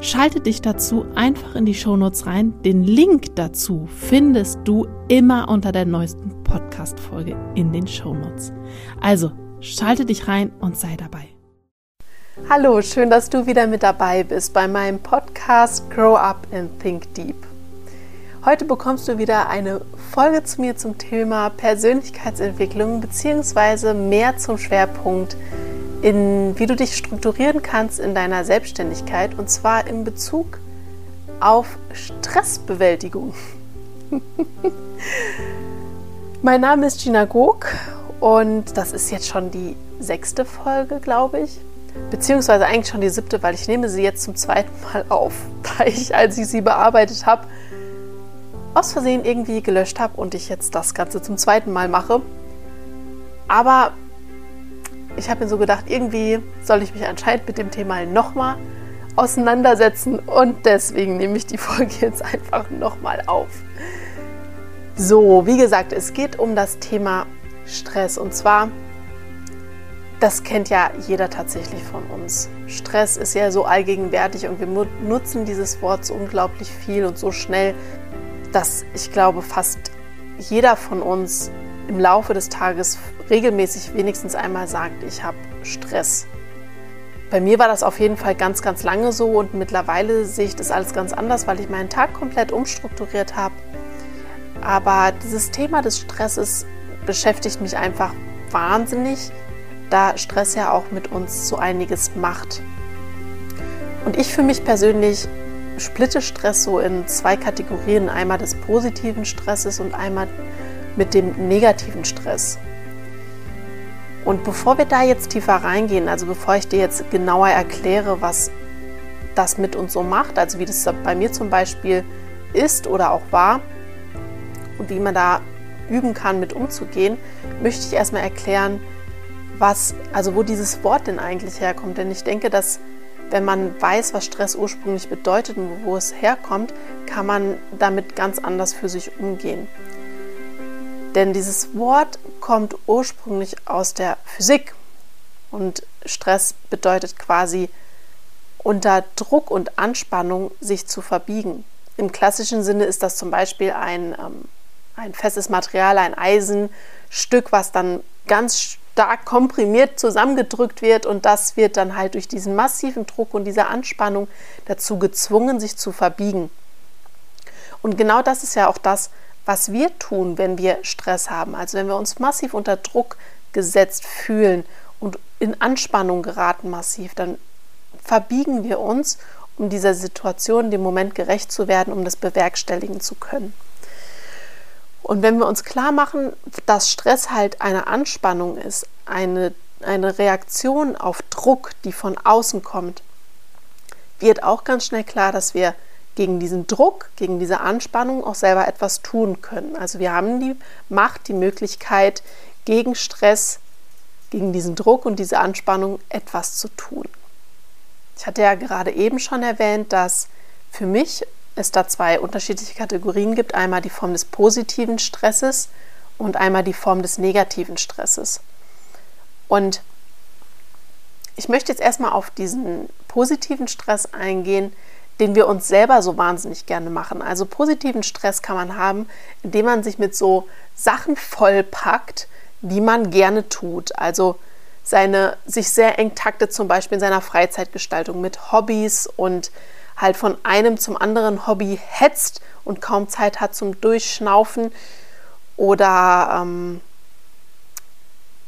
Schalte dich dazu einfach in die Shownotes rein. Den Link dazu findest du immer unter der neuesten Podcast-Folge in den Shownotes. Also, schalte dich rein und sei dabei. Hallo, schön, dass du wieder mit dabei bist bei meinem Podcast Grow Up and Think Deep. Heute bekommst du wieder eine Folge zu mir zum Thema Persönlichkeitsentwicklung bzw. mehr zum Schwerpunkt in wie du dich strukturieren kannst in deiner Selbstständigkeit und zwar in Bezug auf Stressbewältigung. mein Name ist Gina Gog und das ist jetzt schon die sechste Folge, glaube ich. Beziehungsweise eigentlich schon die siebte, weil ich nehme sie jetzt zum zweiten Mal auf, da ich, als ich sie bearbeitet habe, aus Versehen irgendwie gelöscht habe und ich jetzt das Ganze zum zweiten Mal mache. Aber ich habe mir so gedacht, irgendwie soll ich mich anscheinend mit dem Thema nochmal auseinandersetzen und deswegen nehme ich die Folge jetzt einfach nochmal auf. So, wie gesagt, es geht um das Thema Stress und zwar, das kennt ja jeder tatsächlich von uns. Stress ist ja so allgegenwärtig und wir nutzen dieses Wort so unglaublich viel und so schnell, dass ich glaube, fast jeder von uns im Laufe des Tages regelmäßig wenigstens einmal sagt, ich habe Stress. Bei mir war das auf jeden Fall ganz, ganz lange so und mittlerweile sehe ich das alles ganz anders, weil ich meinen Tag komplett umstrukturiert habe. Aber dieses Thema des Stresses beschäftigt mich einfach wahnsinnig, da Stress ja auch mit uns so einiges macht. Und ich für mich persönlich splitte Stress so in zwei Kategorien, einmal des positiven Stresses und einmal mit dem negativen Stress. Und bevor wir da jetzt tiefer reingehen, also bevor ich dir jetzt genauer erkläre, was das mit uns so macht, also wie das bei mir zum Beispiel ist oder auch war und wie man da üben kann, mit umzugehen, möchte ich erstmal erklären, was, also wo dieses Wort denn eigentlich herkommt. Denn ich denke, dass wenn man weiß, was Stress ursprünglich bedeutet und wo es herkommt, kann man damit ganz anders für sich umgehen. Denn dieses Wort kommt ursprünglich aus der Physik und Stress bedeutet quasi unter Druck und Anspannung sich zu verbiegen. Im klassischen Sinne ist das zum Beispiel ein, ähm, ein festes Material, ein Eisenstück, was dann ganz stark komprimiert zusammengedrückt wird und das wird dann halt durch diesen massiven Druck und diese Anspannung dazu gezwungen, sich zu verbiegen. Und genau das ist ja auch das, was wir tun, wenn wir Stress haben. Also wenn wir uns massiv unter Druck gesetzt fühlen und in Anspannung geraten massiv, dann verbiegen wir uns, um dieser Situation, dem Moment gerecht zu werden, um das bewerkstelligen zu können. Und wenn wir uns klar machen, dass Stress halt eine Anspannung ist, eine, eine Reaktion auf Druck, die von außen kommt, wird auch ganz schnell klar, dass wir gegen diesen Druck, gegen diese Anspannung auch selber etwas tun können. Also wir haben die Macht, die Möglichkeit, gegen Stress, gegen diesen Druck und diese Anspannung etwas zu tun. Ich hatte ja gerade eben schon erwähnt, dass für mich es da zwei unterschiedliche Kategorien gibt. Einmal die Form des positiven Stresses und einmal die Form des negativen Stresses. Und ich möchte jetzt erstmal auf diesen positiven Stress eingehen, den wir uns selber so wahnsinnig gerne machen. Also positiven Stress kann man haben, indem man sich mit so Sachen vollpackt, die man gerne tut. Also seine sich sehr eng taktet, zum Beispiel in seiner Freizeitgestaltung mit Hobbys und halt von einem zum anderen Hobby hetzt und kaum Zeit hat zum Durchschnaufen oder ähm,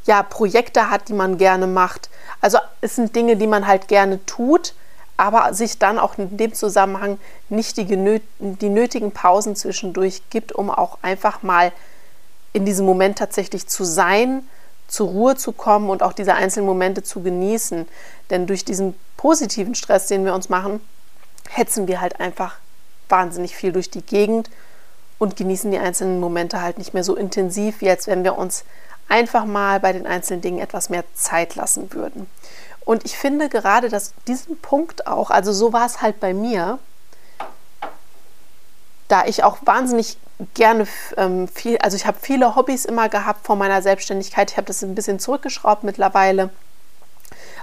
ja, Projekte hat, die man gerne macht. Also es sind Dinge, die man halt gerne tut, aber sich dann auch in dem Zusammenhang nicht die, die nötigen Pausen zwischendurch gibt, um auch einfach mal in diesem Moment tatsächlich zu sein, zur Ruhe zu kommen und auch diese einzelnen Momente zu genießen. Denn durch diesen positiven Stress, den wir uns machen, hetzen wir halt einfach wahnsinnig viel durch die Gegend und genießen die einzelnen Momente halt nicht mehr so intensiv, wie als wenn wir uns einfach mal bei den einzelnen Dingen etwas mehr Zeit lassen würden. Und ich finde gerade, dass diesen Punkt auch, also so war es halt bei mir, da ich auch wahnsinnig gerne ähm, viel, also ich habe viele Hobbys immer gehabt vor meiner Selbstständigkeit. Ich habe das ein bisschen zurückgeschraubt mittlerweile.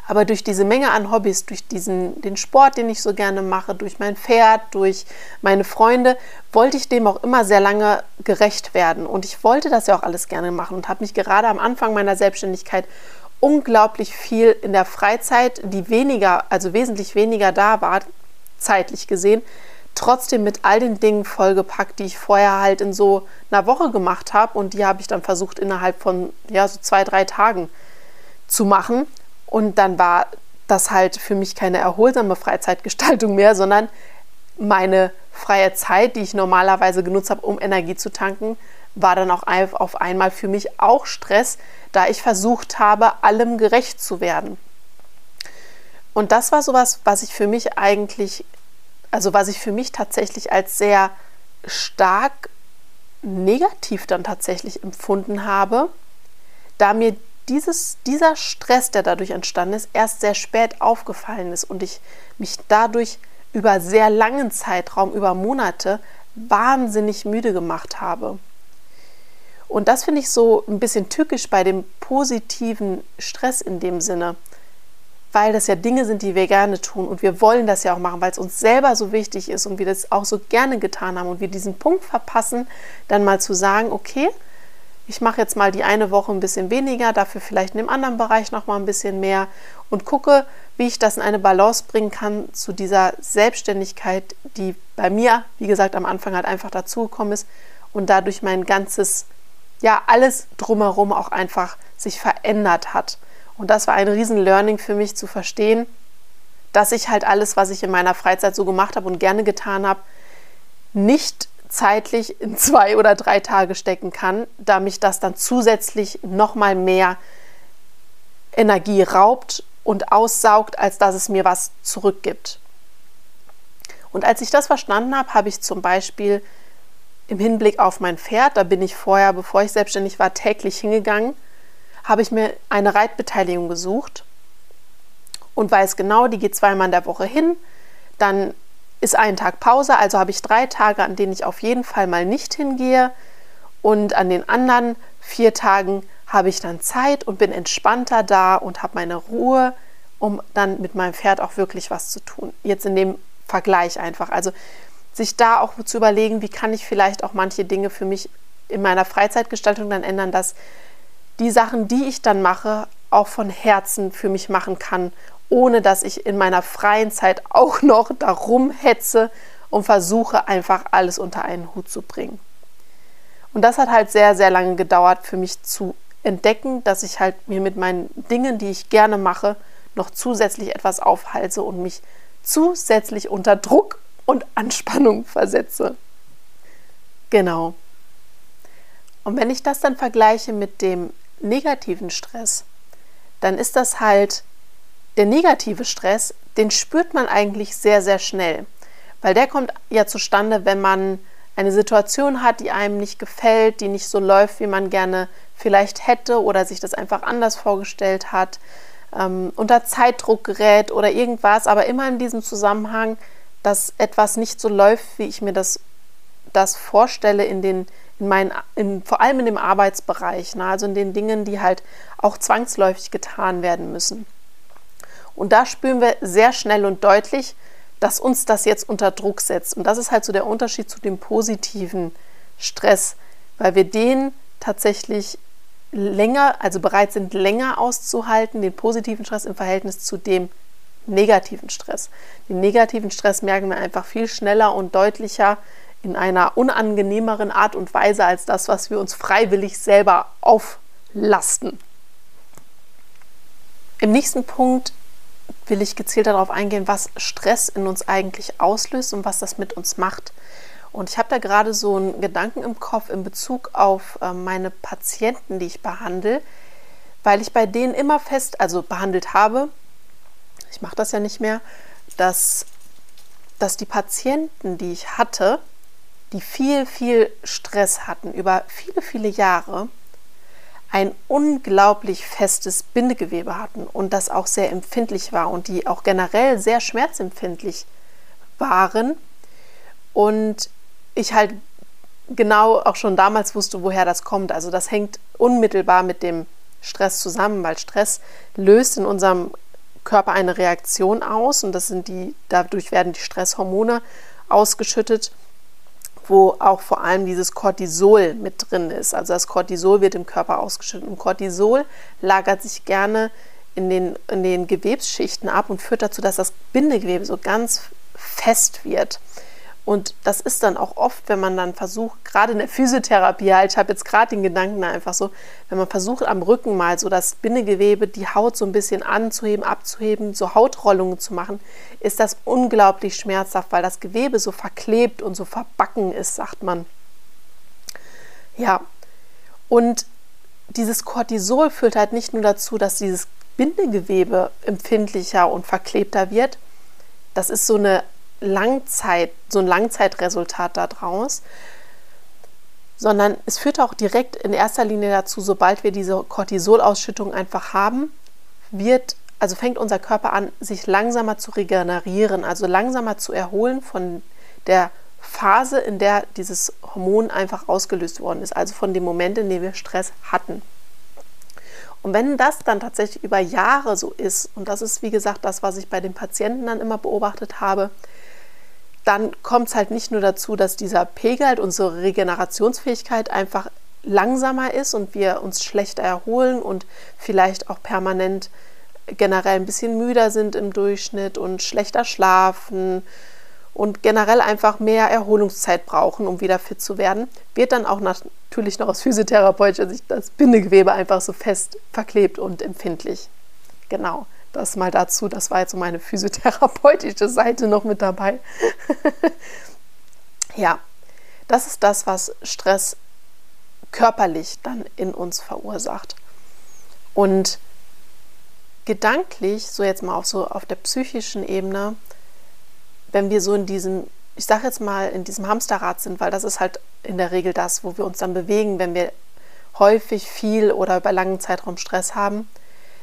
Aber durch diese Menge an Hobbys, durch diesen, den Sport, den ich so gerne mache, durch mein Pferd, durch meine Freunde, wollte ich dem auch immer sehr lange gerecht werden. Und ich wollte das ja auch alles gerne machen und habe mich gerade am Anfang meiner Selbstständigkeit unglaublich viel in der Freizeit, die weniger, also wesentlich weniger da war, zeitlich gesehen, trotzdem mit all den Dingen vollgepackt, die ich vorher halt in so einer Woche gemacht habe. Und die habe ich dann versucht, innerhalb von ja, so zwei, drei Tagen zu machen. Und dann war das halt für mich keine erholsame Freizeitgestaltung mehr, sondern meine freie Zeit, die ich normalerweise genutzt habe, um Energie zu tanken, war dann auch auf einmal für mich auch Stress, da ich versucht habe, allem gerecht zu werden. Und das war sowas, was ich für mich eigentlich, also was ich für mich tatsächlich als sehr stark negativ dann tatsächlich empfunden habe, da mir dieses, dieser Stress, der dadurch entstanden ist, erst sehr spät aufgefallen ist und ich mich dadurch über sehr langen Zeitraum, über Monate, wahnsinnig müde gemacht habe. Und das finde ich so ein bisschen tückisch bei dem positiven Stress in dem Sinne, weil das ja Dinge sind, die wir gerne tun und wir wollen das ja auch machen, weil es uns selber so wichtig ist und wir das auch so gerne getan haben und wir diesen Punkt verpassen, dann mal zu sagen, okay, ich mache jetzt mal die eine Woche ein bisschen weniger, dafür vielleicht in dem anderen Bereich noch mal ein bisschen mehr und gucke, wie ich das in eine Balance bringen kann zu dieser Selbstständigkeit, die bei mir, wie gesagt, am Anfang halt einfach dazugekommen ist und dadurch mein ganzes ja alles drumherum auch einfach sich verändert hat. Und das war ein riesen Learning für mich zu verstehen, dass ich halt alles, was ich in meiner Freizeit so gemacht habe und gerne getan habe, nicht zeitlich in zwei oder drei Tage stecken kann, da mich das dann zusätzlich noch mal mehr Energie raubt und aussaugt, als dass es mir was zurückgibt. Und als ich das verstanden habe, habe ich zum Beispiel im Hinblick auf mein Pferd, da bin ich vorher, bevor ich selbstständig war, täglich hingegangen, habe ich mir eine Reitbeteiligung gesucht und weiß genau, die geht zweimal in der Woche hin, dann ist ein Tag Pause, also habe ich drei Tage, an denen ich auf jeden Fall mal nicht hingehe und an den anderen vier Tagen habe ich dann Zeit und bin entspannter da und habe meine Ruhe, um dann mit meinem Pferd auch wirklich was zu tun. Jetzt in dem Vergleich einfach. Also sich da auch zu überlegen, wie kann ich vielleicht auch manche Dinge für mich in meiner Freizeitgestaltung dann ändern, dass die Sachen, die ich dann mache, auch von Herzen für mich machen kann, ohne dass ich in meiner freien Zeit auch noch darum hetze und versuche einfach alles unter einen Hut zu bringen. Und das hat halt sehr, sehr lange gedauert für mich zu entdecken, dass ich halt mir mit meinen Dingen, die ich gerne mache, noch zusätzlich etwas aufhalte und mich zusätzlich unter Druck und Anspannung versetze. Genau. Und wenn ich das dann vergleiche mit dem negativen Stress, dann ist das halt der negative Stress, den spürt man eigentlich sehr, sehr schnell. Weil der kommt ja zustande, wenn man eine Situation hat, die einem nicht gefällt, die nicht so läuft, wie man gerne vielleicht hätte oder sich das einfach anders vorgestellt hat, ähm, unter Zeitdruck gerät oder irgendwas, aber immer in diesem Zusammenhang dass etwas nicht so läuft, wie ich mir das, das vorstelle in den, in meinen, in, vor allem in dem Arbeitsbereich, ne? also in den Dingen, die halt auch zwangsläufig getan werden müssen. Und da spüren wir sehr schnell und deutlich, dass uns das jetzt unter Druck setzt. Und das ist halt so der Unterschied zu dem positiven Stress, weil wir den tatsächlich länger, also bereit sind, länger auszuhalten, den positiven Stress im Verhältnis zu dem negativen Stress. Den negativen Stress merken wir einfach viel schneller und deutlicher in einer unangenehmeren Art und Weise als das, was wir uns freiwillig selber auflasten. Im nächsten Punkt will ich gezielt darauf eingehen, was Stress in uns eigentlich auslöst und was das mit uns macht. Und ich habe da gerade so einen Gedanken im Kopf in Bezug auf äh, meine Patienten, die ich behandle, weil ich bei denen immer fest, also behandelt habe, ich mache das ja nicht mehr, dass, dass die Patienten, die ich hatte, die viel, viel Stress hatten über viele, viele Jahre, ein unglaublich festes Bindegewebe hatten und das auch sehr empfindlich war und die auch generell sehr schmerzempfindlich waren. Und ich halt genau auch schon damals wusste, woher das kommt. Also das hängt unmittelbar mit dem Stress zusammen, weil Stress löst in unserem Körper eine Reaktion aus und das sind die, dadurch werden die Stresshormone ausgeschüttet, wo auch vor allem dieses Cortisol mit drin ist. Also das Cortisol wird im Körper ausgeschüttet und Cortisol lagert sich gerne in den, in den Gewebsschichten ab und führt dazu, dass das Bindegewebe so ganz fest wird. Und das ist dann auch oft, wenn man dann versucht, gerade in der Physiotherapie halt, ich habe jetzt gerade den Gedanken einfach so, wenn man versucht am Rücken mal so das Bindegewebe, die Haut so ein bisschen anzuheben, abzuheben, so Hautrollungen zu machen, ist das unglaublich schmerzhaft, weil das Gewebe so verklebt und so verbacken ist, sagt man. Ja, und dieses Cortisol führt halt nicht nur dazu, dass dieses Bindegewebe empfindlicher und verklebter wird, das ist so eine Langzeit, so ein Langzeitresultat daraus, sondern es führt auch direkt in erster Linie dazu, sobald wir diese Cortisolausschüttung einfach haben, wird, also fängt unser Körper an, sich langsamer zu regenerieren, also langsamer zu erholen von der Phase, in der dieses Hormon einfach ausgelöst worden ist, also von dem Moment, in dem wir Stress hatten. Und wenn das dann tatsächlich über Jahre so ist, und das ist wie gesagt das, was ich bei den Patienten dann immer beobachtet habe, dann kommt es halt nicht nur dazu, dass dieser Pegel, halt unsere Regenerationsfähigkeit einfach langsamer ist und wir uns schlechter erholen und vielleicht auch permanent generell ein bisschen müder sind im Durchschnitt und schlechter schlafen und generell einfach mehr Erholungszeit brauchen, um wieder fit zu werden, wird dann auch natürlich noch aus physiotherapeutischer Sicht das Bindegewebe einfach so fest verklebt und empfindlich. Genau. Das mal dazu, das war jetzt so meine physiotherapeutische Seite noch mit dabei. ja, das ist das, was Stress körperlich dann in uns verursacht. Und gedanklich, so jetzt mal auf so auf der psychischen Ebene, wenn wir so in diesem, ich sage jetzt mal, in diesem Hamsterrad sind, weil das ist halt in der Regel das, wo wir uns dann bewegen, wenn wir häufig viel oder über langen Zeitraum Stress haben,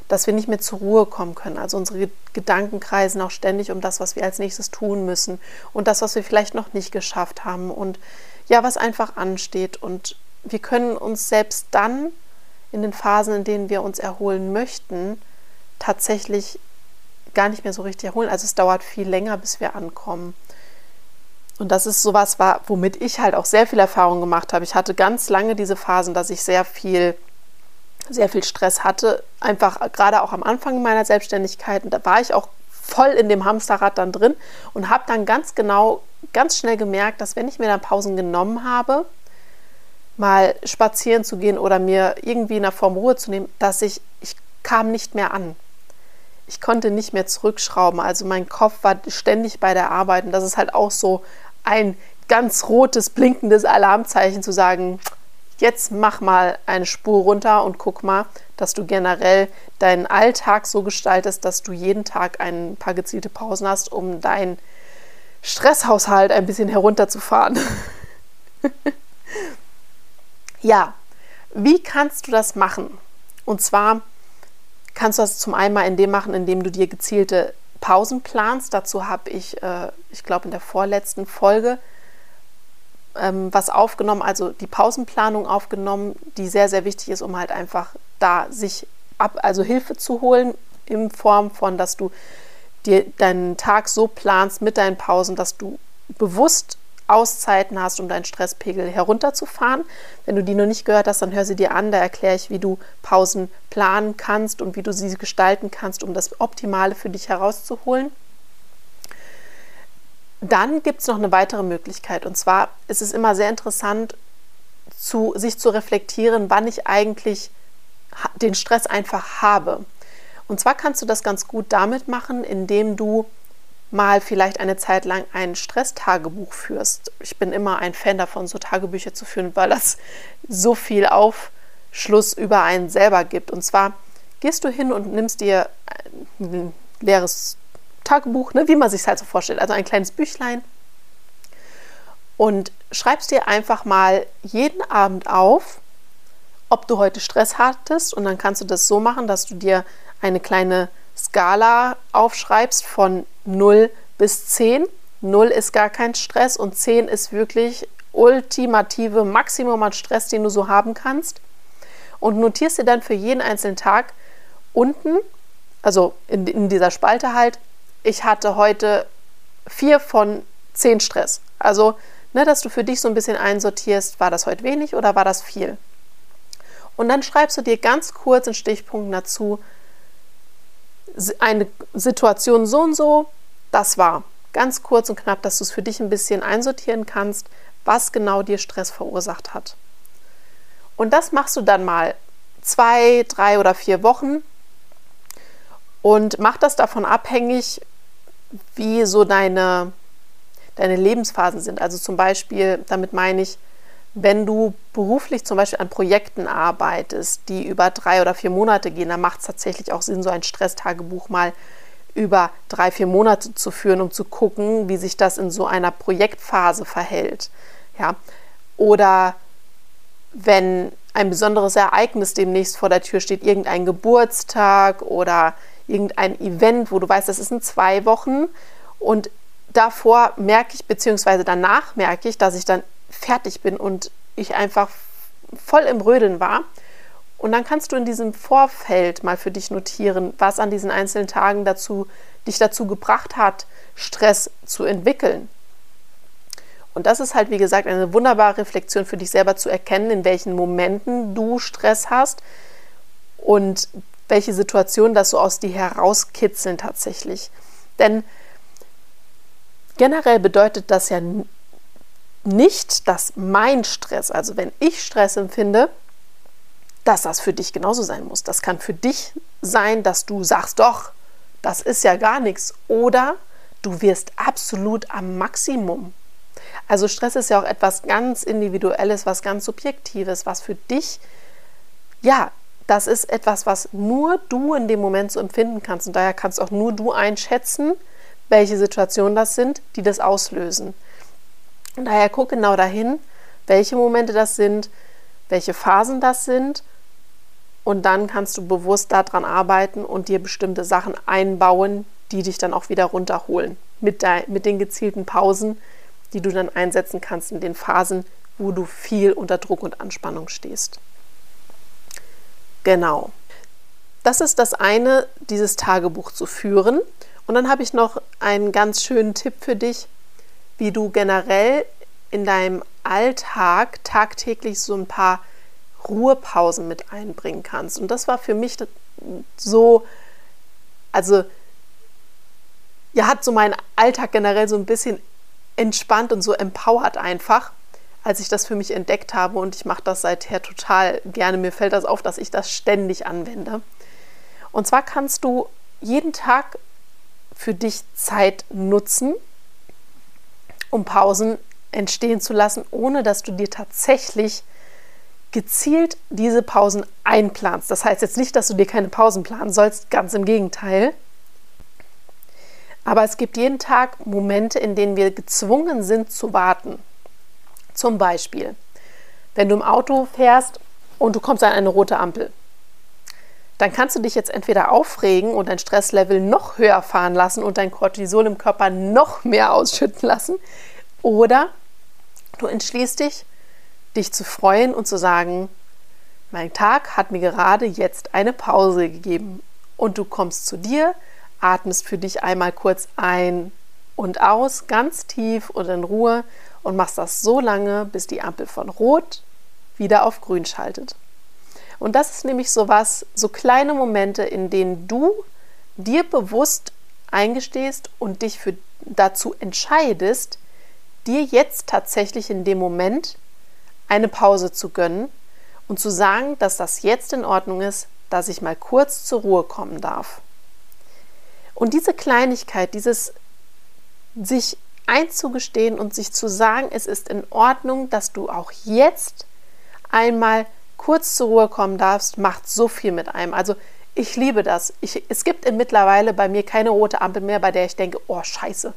dass wir nicht mehr zur Ruhe kommen können. Also unsere Gedanken kreisen auch ständig um das, was wir als nächstes tun müssen und das, was wir vielleicht noch nicht geschafft haben und ja, was einfach ansteht. Und wir können uns selbst dann in den Phasen, in denen wir uns erholen möchten, tatsächlich gar nicht mehr so richtig erholen. Also es dauert viel länger, bis wir ankommen. Und das ist sowas, womit ich halt auch sehr viel Erfahrung gemacht habe. Ich hatte ganz lange diese Phasen, dass ich sehr viel sehr viel Stress hatte, einfach gerade auch am Anfang meiner Selbstständigkeit. Und da war ich auch voll in dem Hamsterrad dann drin und habe dann ganz genau, ganz schnell gemerkt, dass wenn ich mir dann Pausen genommen habe, mal spazieren zu gehen oder mir irgendwie in der Form Ruhe zu nehmen, dass ich, ich kam nicht mehr an. Ich konnte nicht mehr zurückschrauben. Also mein Kopf war ständig bei der Arbeit und das ist halt auch so ein ganz rotes, blinkendes Alarmzeichen zu sagen, jetzt mach mal eine Spur runter und guck mal, dass du generell deinen Alltag so gestaltest, dass du jeden Tag ein paar gezielte Pausen hast, um deinen Stresshaushalt ein bisschen herunterzufahren. ja, wie kannst du das machen? Und zwar kannst du das zum einen mal in dem machen, indem du dir gezielte Pausen planst. Dazu habe ich, äh, ich glaube, in der vorletzten Folge ähm, was aufgenommen, also die Pausenplanung aufgenommen, die sehr, sehr wichtig ist, um halt einfach da sich ab, also Hilfe zu holen in Form von, dass du dir deinen Tag so planst mit deinen Pausen, dass du bewusst Auszeiten hast, um deinen Stresspegel herunterzufahren. Wenn du die noch nicht gehört hast, dann hör sie dir an. Da erkläre ich, wie du Pausen planen kannst und wie du sie gestalten kannst, um das Optimale für dich herauszuholen. Dann gibt es noch eine weitere Möglichkeit und zwar ist es immer sehr interessant, zu, sich zu reflektieren, wann ich eigentlich den Stress einfach habe. Und zwar kannst du das ganz gut damit machen, indem du mal vielleicht eine Zeit lang ein Stresstagebuch führst. Ich bin immer ein Fan davon, so Tagebücher zu führen, weil das so viel Aufschluss über einen selber gibt. Und zwar gehst du hin und nimmst dir ein leeres Tagebuch, ne, wie man sich halt so vorstellt. Also ein kleines Büchlein. und schreibst dir einfach mal jeden Abend auf, ob du heute Stress hattest und dann kannst du das so machen, dass du dir eine kleine Skala aufschreibst von 0 bis 10. 0 ist gar kein Stress und 10 ist wirklich ultimative Maximum an Stress, den du so haben kannst. Und notierst dir dann für jeden einzelnen Tag unten, also in, in dieser Spalte halt, ich hatte heute 4 von 10 Stress. Also, ne, dass du für dich so ein bisschen einsortierst, war das heute wenig oder war das viel? Und dann schreibst du dir ganz kurz in Stichpunkten dazu, eine Situation so und so, das war. Ganz kurz und knapp, dass du es für dich ein bisschen einsortieren kannst, was genau dir Stress verursacht hat. Und das machst du dann mal zwei, drei oder vier Wochen und mach das davon abhängig, wie so deine, deine Lebensphasen sind. Also zum Beispiel, damit meine ich, wenn du beruflich zum Beispiel an Projekten arbeitest, die über drei oder vier Monate gehen, dann macht es tatsächlich auch Sinn, so ein Stresstagebuch mal über drei, vier Monate zu führen, um zu gucken, wie sich das in so einer Projektphase verhält. Ja? Oder wenn ein besonderes Ereignis demnächst vor der Tür steht, irgendein Geburtstag oder irgendein Event, wo du weißt, das ist in zwei Wochen und davor merke ich, beziehungsweise danach merke ich, dass ich dann fertig bin und ich einfach voll im Rödeln war. Und dann kannst du in diesem Vorfeld mal für dich notieren, was an diesen einzelnen Tagen dazu, dich dazu gebracht hat, Stress zu entwickeln. Und das ist halt, wie gesagt, eine wunderbare Reflexion für dich selber zu erkennen, in welchen Momenten du Stress hast und welche Situationen das so aus dir herauskitzeln tatsächlich. Denn generell bedeutet das ja nicht, dass mein Stress, also wenn ich Stress empfinde, dass das für dich genauso sein muss. Das kann für dich sein, dass du sagst, doch, das ist ja gar nichts. Oder du wirst absolut am Maximum. Also Stress ist ja auch etwas ganz Individuelles, was ganz Subjektives, was für dich, ja, das ist etwas, was nur du in dem Moment so empfinden kannst. Und daher kannst auch nur du einschätzen, welche Situationen das sind, die das auslösen. Und daher guck genau dahin, welche Momente das sind, welche Phasen das sind. Und dann kannst du bewusst daran arbeiten und dir bestimmte Sachen einbauen, die dich dann auch wieder runterholen. Mit, der, mit den gezielten Pausen, die du dann einsetzen kannst in den Phasen, wo du viel unter Druck und Anspannung stehst. Genau. Das ist das eine, dieses Tagebuch zu führen. Und dann habe ich noch einen ganz schönen Tipp für dich, wie du generell in deinem Alltag tagtäglich so ein paar Ruhepausen mit einbringen kannst. Und das war für mich so, also ja, hat so meinen Alltag generell so ein bisschen entspannt und so empowert einfach, als ich das für mich entdeckt habe. Und ich mache das seither total gerne. Mir fällt das auf, dass ich das ständig anwende. Und zwar kannst du jeden Tag für dich Zeit nutzen, um Pausen entstehen zu lassen, ohne dass du dir tatsächlich gezielt diese Pausen einplanst. Das heißt jetzt nicht, dass du dir keine Pausen planen sollst, ganz im Gegenteil. Aber es gibt jeden Tag Momente, in denen wir gezwungen sind zu warten. Zum Beispiel, wenn du im Auto fährst und du kommst an eine rote Ampel. Dann kannst du dich jetzt entweder aufregen und dein Stresslevel noch höher fahren lassen und dein Cortisol im Körper noch mehr ausschütten lassen. Oder du entschließt dich, dich zu freuen und zu sagen, mein Tag hat mir gerade jetzt eine Pause gegeben. Und du kommst zu dir, atmest für dich einmal kurz ein und aus, ganz tief und in Ruhe und machst das so lange, bis die Ampel von Rot wieder auf Grün schaltet. Und das ist nämlich so was, so kleine Momente, in denen du dir bewusst eingestehst und dich für, dazu entscheidest, dir jetzt tatsächlich in dem Moment eine Pause zu gönnen und zu sagen, dass das jetzt in Ordnung ist, dass ich mal kurz zur Ruhe kommen darf. Und diese Kleinigkeit, dieses sich einzugestehen und sich zu sagen, es ist in Ordnung, dass du auch jetzt einmal kurz zur Ruhe kommen darfst, macht so viel mit einem. Also ich liebe das. Ich, es gibt mittlerweile bei mir keine rote Ampel mehr, bei der ich denke, oh scheiße,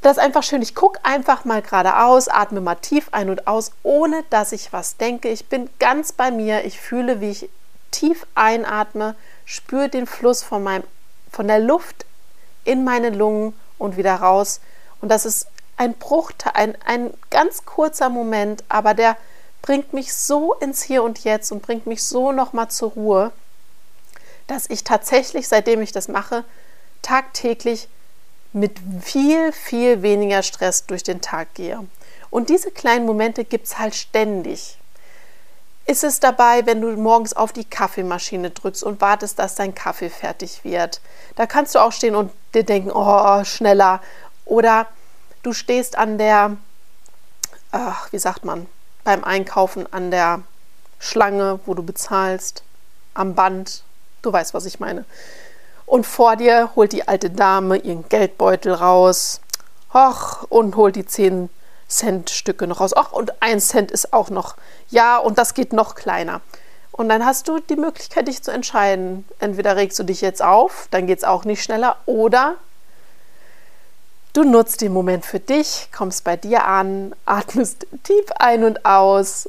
Das ist einfach schön. Ich gucke einfach mal geradeaus, atme mal tief ein und aus, ohne dass ich was denke. Ich bin ganz bei mir. Ich fühle, wie ich tief einatme, spüre den Fluss von, meinem, von der Luft in meine Lungen und wieder raus. Und das ist ein Bruchteil, ein, ein ganz kurzer Moment, aber der bringt mich so ins Hier und Jetzt und bringt mich so nochmal zur Ruhe, dass ich tatsächlich, seitdem ich das mache, tagtäglich mit viel, viel weniger Stress durch den Tag gehe. Und diese kleinen Momente gibt es halt ständig. Ist es dabei, wenn du morgens auf die Kaffeemaschine drückst und wartest, dass dein Kaffee fertig wird? Da kannst du auch stehen und dir denken, oh, schneller. Oder du stehst an der, ach, wie sagt man, beim Einkaufen an der Schlange, wo du bezahlst, am Band. Du weißt, was ich meine. Und vor dir holt die alte Dame ihren Geldbeutel raus. Och, und holt die 10 Cent Stücke noch raus. Ach, und ein Cent ist auch noch. Ja, und das geht noch kleiner. Und dann hast du die Möglichkeit, dich zu entscheiden. Entweder regst du dich jetzt auf, dann geht es auch nicht schneller, oder du nutzt den Moment für dich, kommst bei dir an, atmest tief ein und aus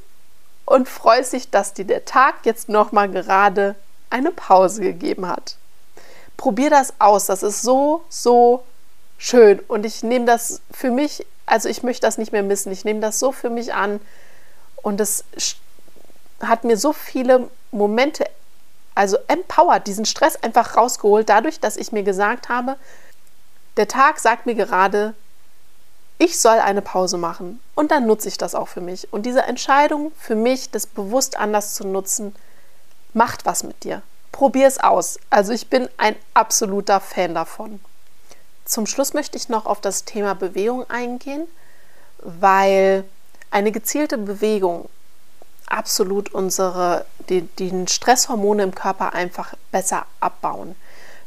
und freust dich, dass dir der Tag jetzt nochmal gerade eine Pause gegeben hat probier das aus. Das ist so, so schön. Und ich nehme das für mich, also ich möchte das nicht mehr missen. Ich nehme das so für mich an. Und es hat mir so viele Momente, also empowered, diesen Stress einfach rausgeholt, dadurch, dass ich mir gesagt habe, der Tag sagt mir gerade, ich soll eine Pause machen. Und dann nutze ich das auch für mich. Und diese Entscheidung für mich, das bewusst anders zu nutzen, macht was mit dir. Probier es aus. Also ich bin ein absoluter Fan davon. Zum Schluss möchte ich noch auf das Thema Bewegung eingehen, weil eine gezielte Bewegung absolut unsere, die, die Stresshormone im Körper einfach besser abbauen.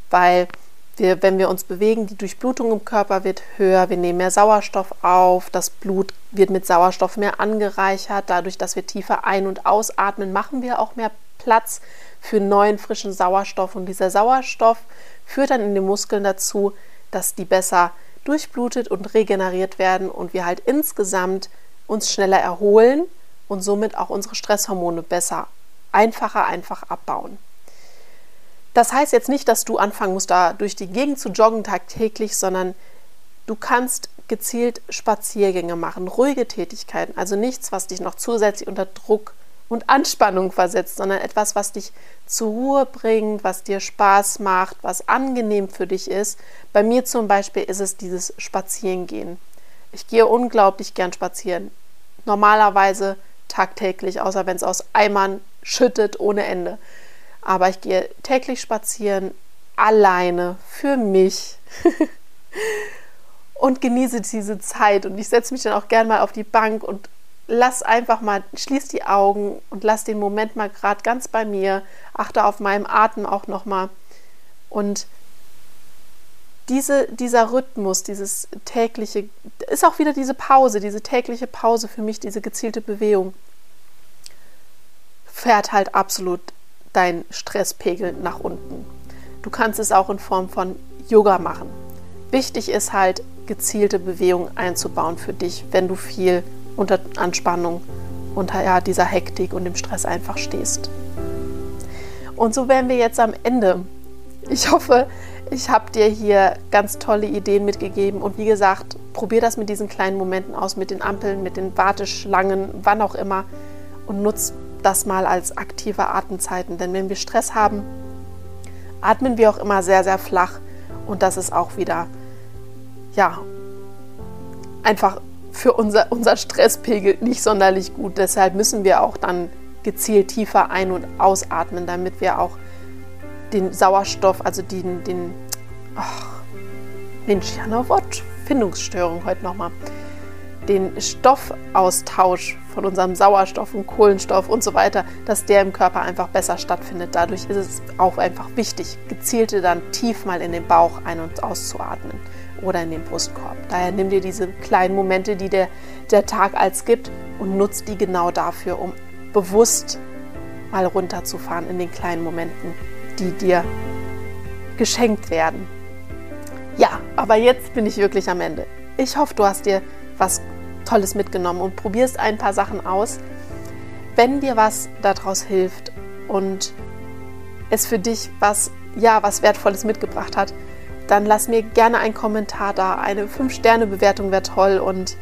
Weil wir, wenn wir uns bewegen, die Durchblutung im Körper wird höher, wir nehmen mehr Sauerstoff auf, das Blut wird mit Sauerstoff mehr angereichert. Dadurch, dass wir tiefer ein- und ausatmen, machen wir auch mehr Platz für neuen frischen Sauerstoff. Und dieser Sauerstoff führt dann in den Muskeln dazu, dass die besser durchblutet und regeneriert werden und wir halt insgesamt uns schneller erholen und somit auch unsere Stresshormone besser, einfacher, einfach abbauen. Das heißt jetzt nicht, dass du anfangen musst, da durch die Gegend zu joggen tagtäglich, sondern du kannst gezielt Spaziergänge machen, ruhige Tätigkeiten, also nichts, was dich noch zusätzlich unter Druck und Anspannung versetzt, sondern etwas, was dich zur Ruhe bringt, was dir Spaß macht, was angenehm für dich ist. Bei mir zum Beispiel ist es dieses Spazierengehen. Ich gehe unglaublich gern spazieren. Normalerweise tagtäglich, außer wenn es aus Eimern schüttet ohne Ende. Aber ich gehe täglich spazieren, alleine, für mich. und genieße diese Zeit. Und ich setze mich dann auch gern mal auf die Bank und lass einfach mal, schließ die Augen und lass den Moment mal gerade ganz bei mir, achte auf meinem Atem auch nochmal. Und diese, dieser Rhythmus, dieses tägliche, ist auch wieder diese Pause, diese tägliche Pause für mich, diese gezielte Bewegung, fährt halt absolut dein Stresspegel nach unten. Du kannst es auch in Form von Yoga machen. Wichtig ist halt, gezielte Bewegung einzubauen für dich, wenn du viel unter Anspannung, unter ja, dieser Hektik und dem Stress einfach stehst. Und so wären wir jetzt am Ende. Ich hoffe, ich habe dir hier ganz tolle Ideen mitgegeben und wie gesagt, probier das mit diesen kleinen Momenten aus, mit den Ampeln, mit den Warteschlangen, wann auch immer und nutz das mal als aktive Atemzeiten, denn wenn wir Stress haben, atmen wir auch immer sehr, sehr flach und das ist auch wieder, ja, einfach für unser, unser Stresspegel nicht sonderlich gut. Deshalb müssen wir auch dann gezielt tiefer ein- und ausatmen, damit wir auch den Sauerstoff, also den, den ach, Mensch, ja, noch Wortfindungsstörung heute nochmal, den Stoffaustausch von unserem Sauerstoff und Kohlenstoff und so weiter, dass der im Körper einfach besser stattfindet. Dadurch ist es auch einfach wichtig, gezielte dann tief mal in den Bauch ein- und auszuatmen oder in den Brustkorb. Daher nimm dir diese kleinen Momente, die der, der Tag als gibt und nutz die genau dafür, um bewusst mal runterzufahren in den kleinen Momenten, die dir geschenkt werden. Ja, aber jetzt bin ich wirklich am Ende. Ich hoffe, du hast dir was Tolles mitgenommen und probierst ein paar Sachen aus. Wenn dir was daraus hilft und es für dich was, ja, was Wertvolles mitgebracht hat, dann lass mir gerne einen Kommentar da. Eine 5-Sterne-Bewertung wäre toll und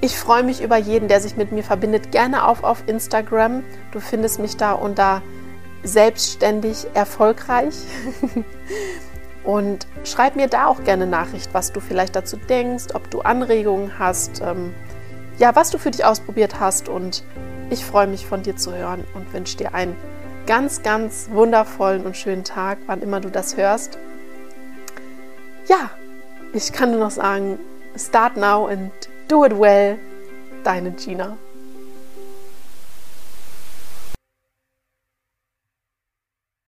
ich freue mich über jeden, der sich mit mir verbindet. Gerne auf, auf Instagram. Du findest mich da unter selbstständig erfolgreich. und schreib mir da auch gerne Nachricht, was du vielleicht dazu denkst, ob du Anregungen hast, ähm, ja, was du für dich ausprobiert hast. Und ich freue mich von dir zu hören und wünsche dir einen ganz, ganz wundervollen und schönen Tag, wann immer du das hörst. Ja, ich kann nur noch sagen, start now and do it well. Deine Gina.